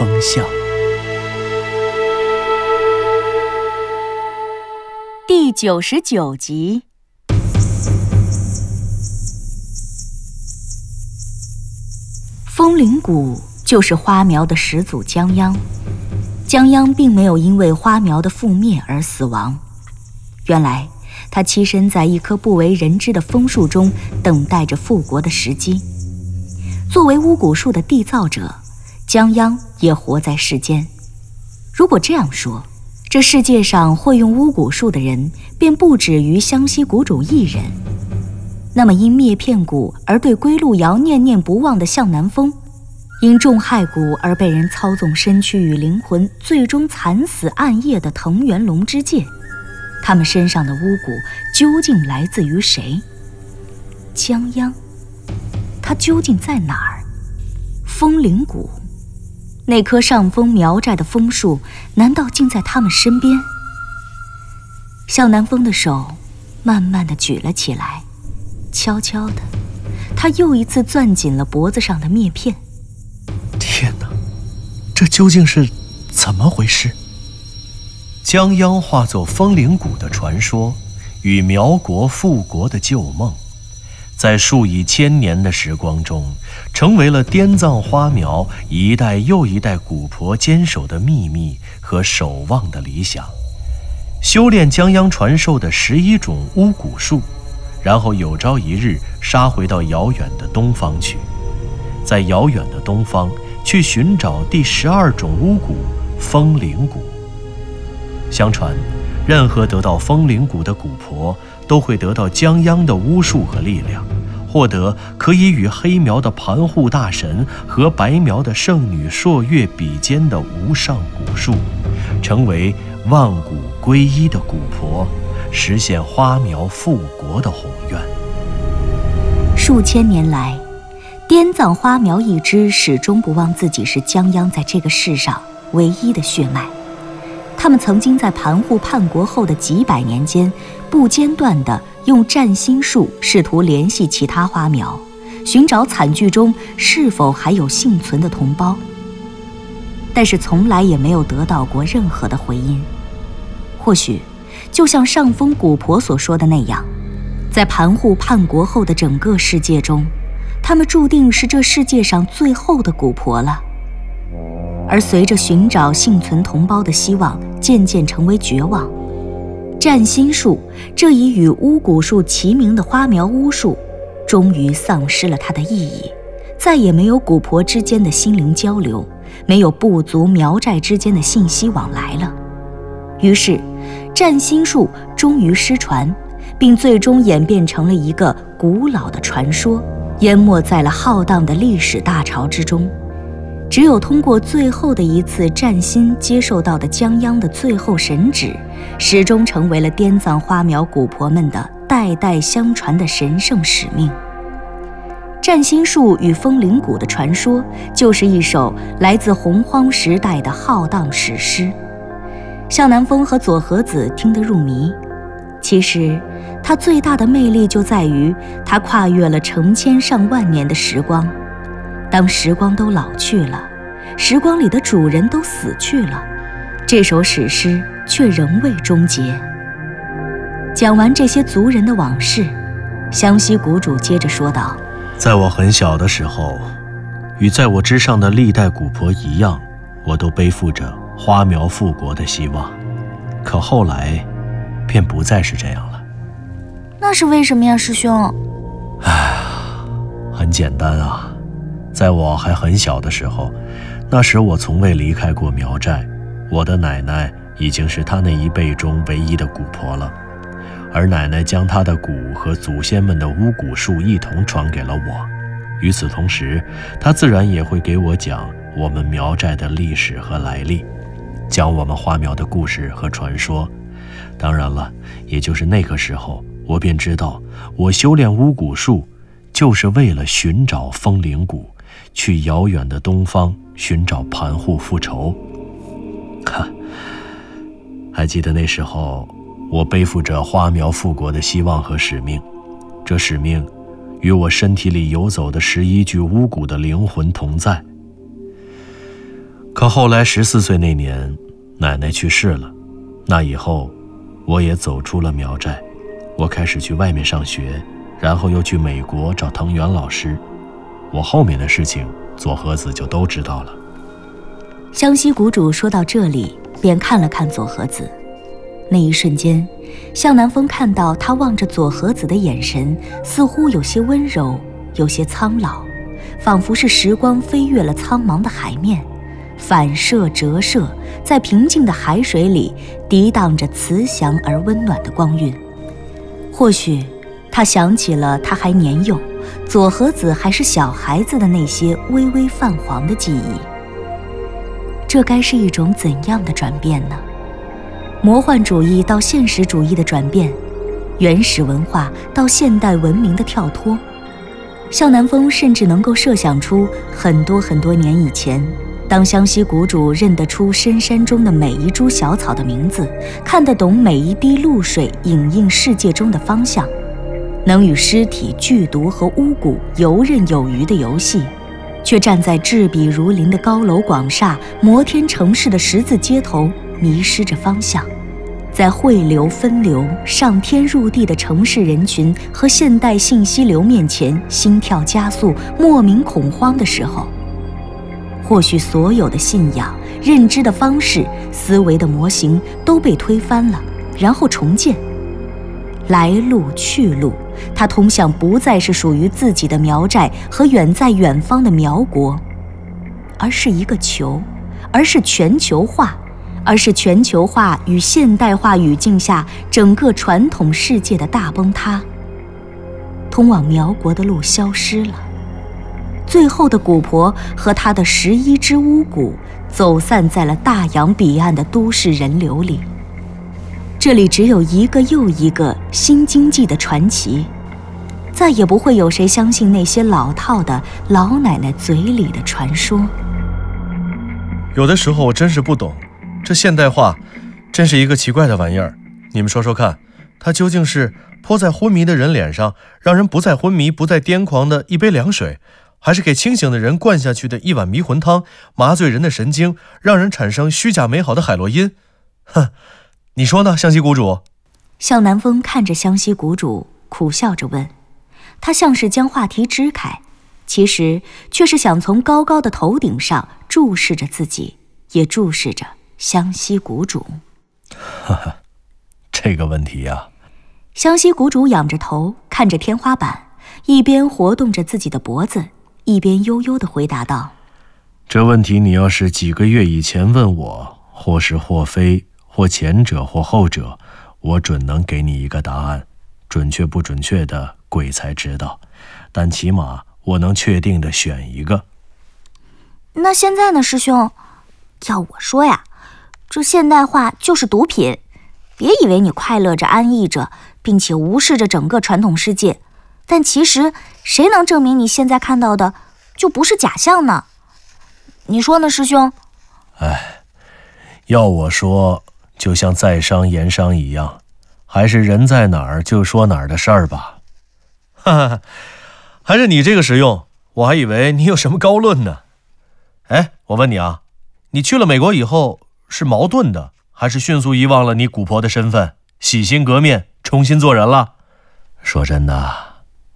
风向》第九十九集。风铃谷就是花苗的始祖江央。江央并没有因为花苗的覆灭而死亡，原来他栖身在一棵不为人知的枫树中，等待着复国的时机。作为巫蛊树的缔造者，江央也活在世间。如果这样说，这世界上会用巫蛊术的人便不止于湘西谷主一人。那么，因灭片谷而对归路遥念念不忘的向南风，因重害蛊而被人操纵身躯与灵魂，最终惨死暗夜的藤原龙之介，他们身上的巫蛊究竟来自于谁？江央，他究竟在哪儿？风铃谷，那棵上峰苗寨的枫树，难道竟在他们身边？向南风的手慢慢的举了起来，悄悄的，他又一次攥紧了脖子上的篾片。天哪，这究竟是怎么回事？江央化作风铃谷的传说，与苗国复国的旧梦，在数以千年的时光中，成为了滇藏花苗一代又一代古婆坚守的秘密和守望的理想。修炼江央传授的十一种巫蛊术，然后有朝一日杀回到遥远的东方去，在遥远的东方。去寻找第十二种巫蛊风铃蛊。相传，任何得到风铃蛊的蛊婆，都会得到江央的巫术和力量，获得可以与黑苗的盘护大神和白苗的圣女朔月比肩的无上蛊术，成为万蛊归一的蛊婆，实现花苗复国的宏愿。数千年来。滇藏花苗一支始终不忘自己是江央在这个世上唯一的血脉。他们曾经在盘户叛国后的几百年间，不间断地用占星术试图联系其他花苗，寻找惨剧中是否还有幸存的同胞。但是从来也没有得到过任何的回音。或许，就像上峰古婆所说的那样，在盘户叛国后的整个世界中。他们注定是这世界上最后的古婆了，而随着寻找幸存同胞的希望渐渐成为绝望，占星术这一与巫蛊术齐名的花苗巫术，终于丧失了它的意义，再也没有蛊婆之间的心灵交流，没有部族苗寨之间的信息往来了。于是，占星术终于失传，并最终演变成了一个古老的传说。淹没在了浩荡的历史大潮之中，只有通过最后的一次占星接受到的江央的最后神旨，始终成为了滇藏花苗古婆们的代代相传的神圣使命。占星术与风铃谷的传说，就是一首来自洪荒时代的浩荡史诗。向南风和佐和子听得入迷。其实，它最大的魅力就在于它跨越了成千上万年的时光。当时光都老去了，时光里的主人都死去了，这首史诗却仍未终结。讲完这些族人的往事，湘西谷主接着说道：“在我很小的时候，与在我之上的历代古婆一样，我都背负着花苗复国的希望。可后来……”便不再是这样了。那是为什么呀，师兄？唉，很简单啊，在我还很小的时候，那时我从未离开过苗寨，我的奶奶已经是他那一辈中唯一的蛊婆了，而奶奶将她的蛊和祖先们的巫蛊术一同传给了我。与此同时，她自然也会给我讲我们苗寨的历史和来历，讲我们花苗的故事和传说。当然了，也就是那个时候，我便知道，我修炼巫蛊术，就是为了寻找风铃蛊，去遥远的东方寻找盘户复仇。哈，还记得那时候，我背负着花苗复国的希望和使命，这使命，与我身体里游走的十一具巫蛊的灵魂同在。可后来十四岁那年，奶奶去世了，那以后。我也走出了苗寨，我开始去外面上学，然后又去美国找藤原老师。我后面的事情，左和子就都知道了。湘西谷主说到这里，便看了看左和子。那一瞬间，向南风看到他望着左和子的眼神，似乎有些温柔，有些苍老，仿佛是时光飞越了苍茫的海面。反射折射，在平静的海水里涤荡着慈祥而温暖的光晕。或许，他想起了他还年幼，左和子还是小孩子的那些微微泛黄的记忆。这该是一种怎样的转变呢？魔幻主义到现实主义的转变，原始文化到现代文明的跳脱。向南风甚至能够设想出很多很多年以前。当湘西谷主认得出深山中的每一株小草的名字，看得懂每一滴露水影映世界中的方向，能与尸体、剧毒和巫蛊游刃有余的游戏，却站在峙笔如林的高楼广厦、摩天城市的十字街头，迷失着方向，在汇流分流、上天入地的城市人群和现代信息流面前，心跳加速、莫名恐慌的时候。或许所有的信仰、认知的方式、思维的模型都被推翻了，然后重建。来路去路，它通向不再是属于自己的苗寨和远在远方的苗国，而是一个球，而是全球化，而是全球化与现代化语境下整个传统世界的大崩塌。通往苗国的路消失了。最后的古婆和他的十一只巫蛊走散在了大洋彼岸的都市人流里。这里只有一个又一个新经济的传奇，再也不会有谁相信那些老套的老奶奶嘴里的传说。有的时候我真是不懂，这现代化真是一个奇怪的玩意儿。你们说说看，它究竟是泼在昏迷的人脸上，让人不再昏迷、不再癫狂的一杯凉水？还是给清醒的人灌下去的一碗迷魂汤，麻醉人的神经，让人产生虚假美好的海洛因。哼，你说呢，湘西谷主？向南风看着湘西谷主，苦笑着问。他像是将话题支开，其实却是想从高高的头顶上注视着自己，也注视着湘西谷主。哈哈，这个问题呀。湘西谷主仰着头看着天花板，一边活动着自己的脖子。一边悠悠地回答道：“这问题你要是几个月以前问我，或是或非，或前者或后者，我准能给你一个答案。准确不准确的，鬼才知道。但起码我能确定的选一个。那现在呢，师兄？要我说呀，这现代化就是毒品。别以为你快乐着、安逸着，并且无视着整个传统世界。”但其实，谁能证明你现在看到的就不是假象呢？你说呢，师兄？哎，要我说，就像在商言商一样，还是人在哪儿就说哪儿的事儿吧。哈哈，还是你这个实用，我还以为你有什么高论呢。哎，我问你啊，你去了美国以后，是矛盾的，还是迅速遗忘了你古婆的身份，洗心革面，重新做人了？说真的。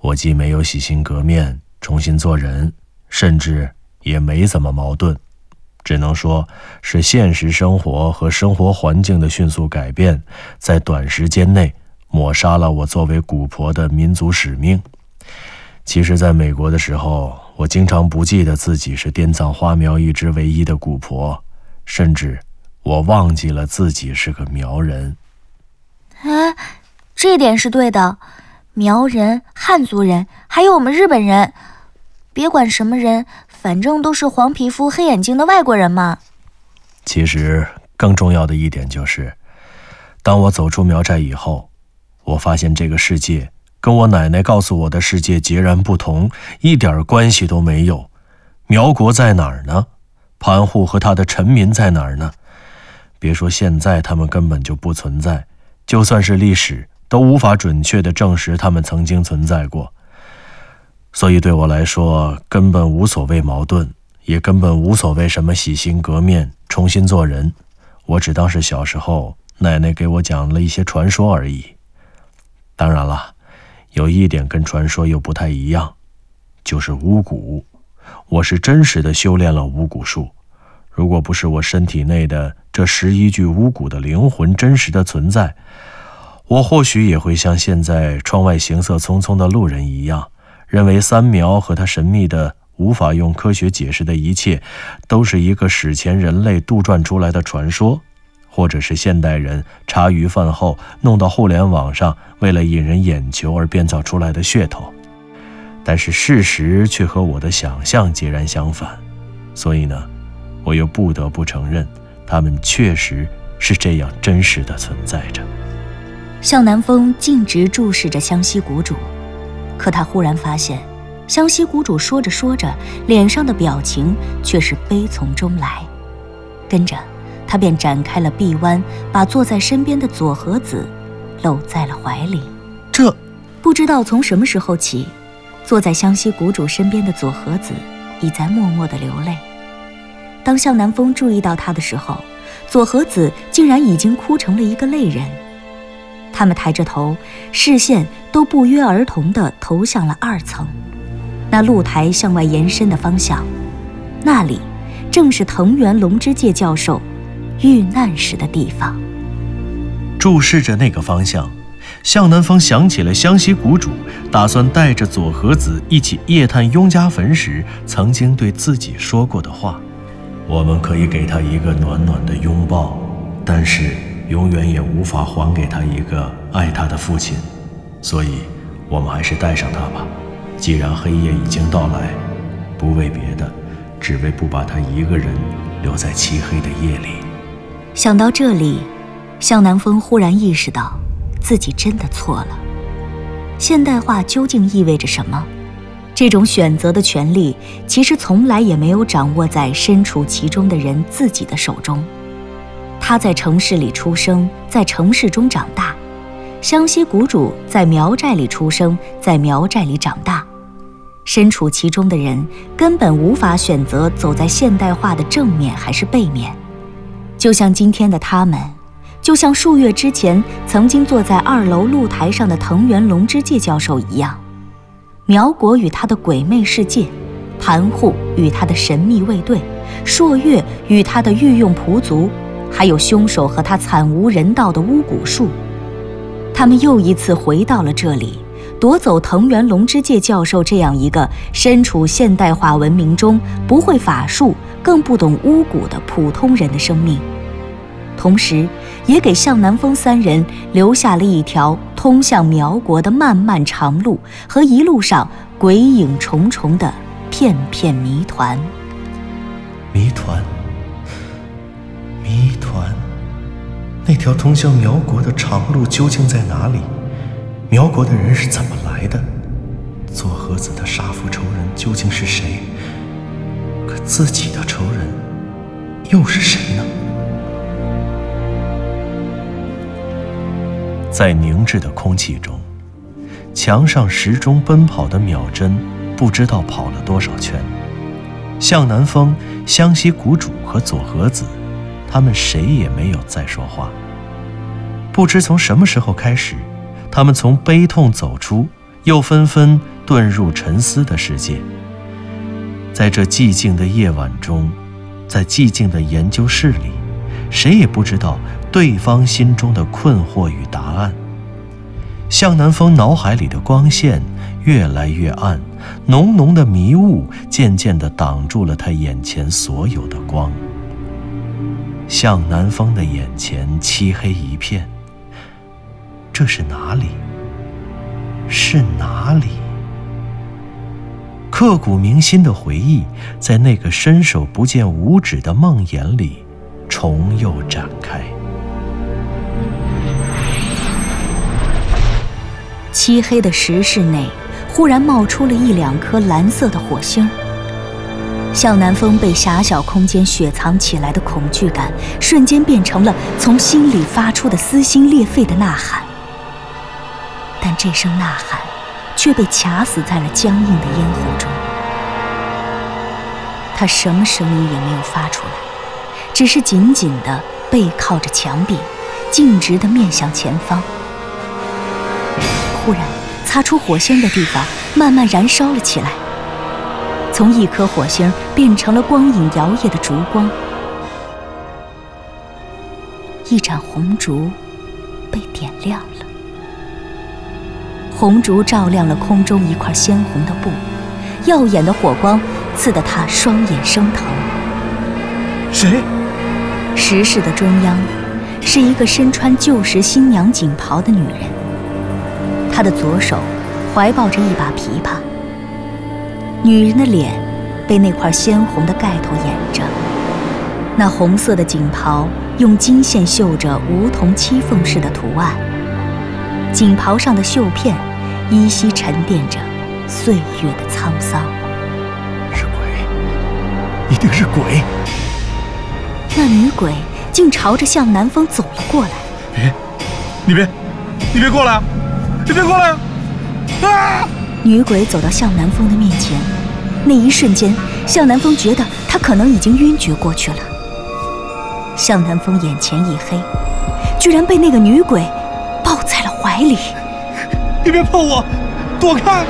我既没有洗心革面、重新做人，甚至也没怎么矛盾，只能说是现实生活和生活环境的迅速改变，在短时间内抹杀了我作为古婆的民族使命。其实，在美国的时候，我经常不记得自己是滇藏花苗一支唯一的古婆，甚至我忘记了自己是个苗人。哎，这点是对的。苗人、汉族人，还有我们日本人，别管什么人，反正都是黄皮肤、黑眼睛的外国人嘛。其实更重要的一点就是，当我走出苗寨以后，我发现这个世界跟我奶奶告诉我的世界截然不同，一点关系都没有。苗国在哪儿呢？盘户和他的臣民在哪儿呢？别说现在，他们根本就不存在。就算是历史，都无法准确地证实他们曾经存在过。所以对我来说，根本无所谓矛盾，也根本无所谓什么洗心革面、重新做人。我只当是小时候奶奶给我讲了一些传说而已。当然了，有一点跟传说又不太一样，就是巫蛊。我是真实的修炼了巫蛊术。如果不是我身体内的这十一具巫蛊的灵魂真实的存在，我或许也会像现在窗外行色匆匆的路人一样。认为三苗和他神秘的、无法用科学解释的一切，都是一个史前人类杜撰出来的传说，或者是现代人茶余饭后弄到互联网上，为了引人眼球而编造出来的噱头。但是事实却和我的想象截然相反，所以呢，我又不得不承认，他们确实是这样真实的存在着。向南风径直注视着湘西谷主。可他忽然发现，湘西谷主说着说着，脸上的表情却是悲从中来。跟着，他便展开了臂弯，把坐在身边的左和子搂在了怀里。这，不知道从什么时候起，坐在湘西谷主身边的左和子已在默默的流泪。当向南风注意到他的时候，左和子竟然已经哭成了一个泪人。他们抬着头，视线都不约而同地投向了二层，那露台向外延伸的方向，那里正是藤原龙之介教授遇难时的地方。注视着那个方向，向南风想起了湘西谷主打算带着佐和子一起夜探雍家坟时曾经对自己说过的话：“我们可以给他一个暖暖的拥抱，但是……”永远也无法还给他一个爱他的父亲，所以，我们还是带上他吧。既然黑夜已经到来，不为别的，只为不把他一个人留在漆黑的夜里。想到这里，向南风忽然意识到，自己真的错了。现代化究竟意味着什么？这种选择的权利，其实从来也没有掌握在身处其中的人自己的手中。他在城市里出生，在城市中长大；湘西谷主在苗寨里出生，在苗寨里长大。身处其中的人根本无法选择走在现代化的正面还是背面。就像今天的他们，就像数月之前曾经坐在二楼露台上的藤原龙之介教授一样，苗国与他的鬼魅世界，盘户与他的神秘卫队，朔月与他的御用仆族。还有凶手和他惨无人道的巫蛊术，他们又一次回到了这里，夺走藤原龙之介教授这样一个身处现代化文明中、不会法术、更不懂巫蛊的普通人的生命，同时，也给向南风三人留下了一条通向苗国的漫漫长路和一路上鬼影重重的片片谜团。谜团。团，那条通向苗国的长路究竟在哪里？苗国的人是怎么来的？左和子的杀父仇人究竟是谁？可自己的仇人又是谁呢？在凝滞的空气中，墙上时钟奔跑的秒针不知道跑了多少圈。向南风、湘西谷主和左和子。他们谁也没有再说话。不知从什么时候开始，他们从悲痛走出，又纷纷遁入沉思的世界。在这寂静的夜晚中，在寂静的研究室里，谁也不知道对方心中的困惑与答案。向南风脑海里的光线越来越暗，浓浓的迷雾渐渐地挡住了他眼前所有的光。向南风的眼前漆黑一片。这是哪里？是哪里？刻骨铭心的回忆在那个伸手不见五指的梦魇里重又展开。漆黑的石室内，忽然冒出了一两颗蓝色的火星向南风被狭小空间雪藏起来的恐惧感，瞬间变成了从心里发出的撕心裂肺的呐喊。但这声呐喊，却被卡死在了僵硬的咽喉中。他什么声音也没有发出来，只是紧紧地背靠着墙壁，径直地面向前方。忽然，擦出火星的地方慢慢燃烧了起来，从一颗火星变成了光影摇曳的烛光。一盏红烛被点亮了，红烛照亮了空中一块鲜红的布，耀眼的火光刺得他双眼生疼。谁？石室的中央，是一个身穿旧时新娘锦袍的女人。她的左手怀抱着一把琵琶，女人的脸被那块鲜红的盖头掩着，那红色的锦袍用金线绣着梧桐栖凤式的图案，锦袍上的绣片依稀沉淀着岁月的沧桑。是鬼，一定是鬼！那女鬼竟朝着向南风走了过来。别，你别，你别过来！你别过来！啊！女鬼走到向南风的面前，那一瞬间，向南风觉得他可能已经晕厥过去了。向南风眼前一黑，居然被那个女鬼抱在了怀里。你别碰我，躲开！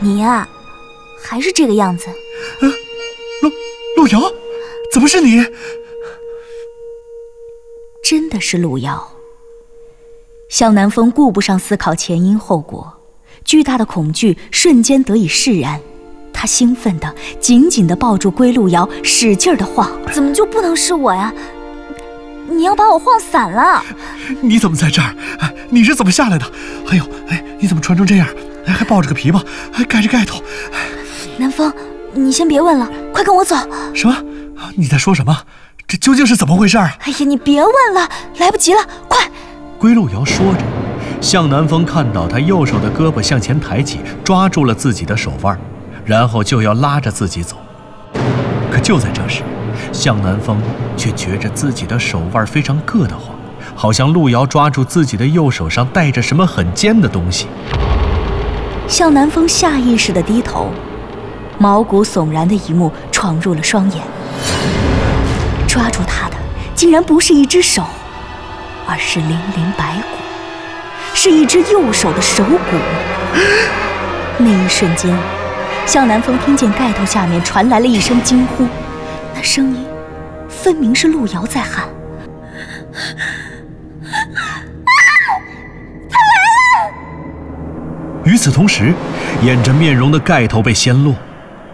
你呀，还是这个样子。啊，陆陆瑶，怎么是你？真的是陆瑶。向南风顾不上思考前因后果，巨大的恐惧瞬间得以释然。他兴奋地紧紧地抱住归路遥，使劲儿地晃。怎么就不能是我呀？你要把我晃散了！你怎么在这儿？你是怎么下来的？还有，哎，你怎么穿成这样？还抱着个琵琶，还盖着盖头？南风，你先别问了，快跟我走！什么？你在说什么？这究竟是怎么回事啊？哎呀，你别问了，来不及了，快！归路遥说着，向南风看到他右手的胳膊向前抬起，抓住了自己的手腕，然后就要拉着自己走。可就在这时，向南风却觉着自己的手腕非常硌得慌，好像路遥抓住自己的右手上带着什么很尖的东西。向南风下意识地低头，毛骨悚然的一幕闯入了双眼。抓住他的，竟然不是一只手。而是零零白骨，是一只右手的手骨。那一瞬间，向南风听见盖头下面传来了一声惊呼，那声音分明是路遥在喊：“他来了！”与此同时，掩着面容的盖头被掀落，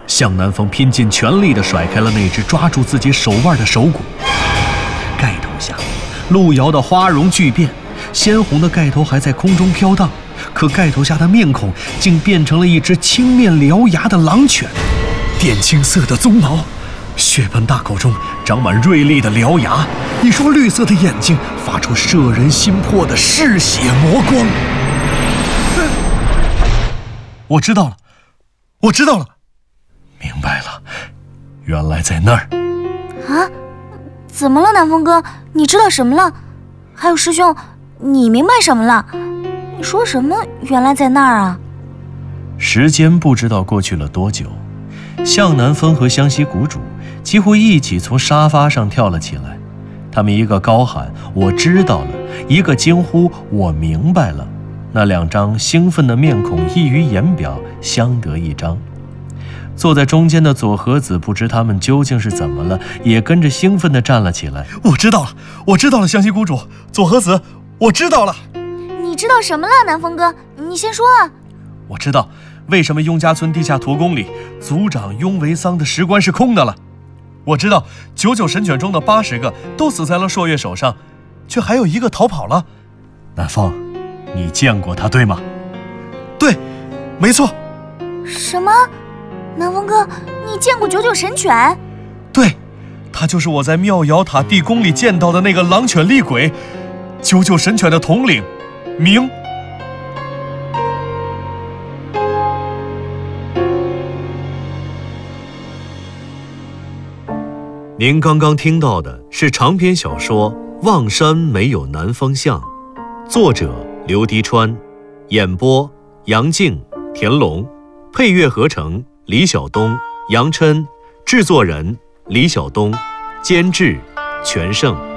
向南风拼尽全力地甩开了那只抓住自己手腕的手骨。盖头下路遥的花容巨变，鲜红的盖头还在空中飘荡，可盖头下的面孔竟变成了一只青面獠牙的狼犬，靛青色的鬃毛，血盆大口中长满锐利的獠牙，一双绿色的眼睛发出摄人心魄的嗜血魔光。我知道了，我知道了，明白了，原来在那儿。啊？怎么了，南风哥？你知道什么了？还有师兄，你明白什么了？你说什么？原来在那儿啊！时间不知道过去了多久，向南风和湘西谷主几乎一起从沙发上跳了起来。他们一个高喊“我知道了”，一个惊呼“我明白了”。那两张兴奋的面孔溢于言表，相得益彰。坐在中间的左和子不知他们究竟是怎么了，也跟着兴奋地站了起来。我知道了，我知道了，湘西谷主，左和子，我知道了。你知道什么了，南风哥？你先说啊。我知道，为什么雍家村地下驼宫里族长雍维桑的石棺是空的了。我知道，九九神犬中的八十个都死在了朔月手上，却还有一个逃跑了。南风，你见过他对吗？对，没错。什么？南风哥，你见过九九神犬？对，它就是我在妙瑶塔地宫里见到的那个狼犬厉鬼，九九神犬的统领，明。您刚刚听到的是长篇小说《望山没有南方向》，作者刘迪川，演播杨静、田龙，配乐合成李晓东、杨琛，制作人李晓东，监制全胜。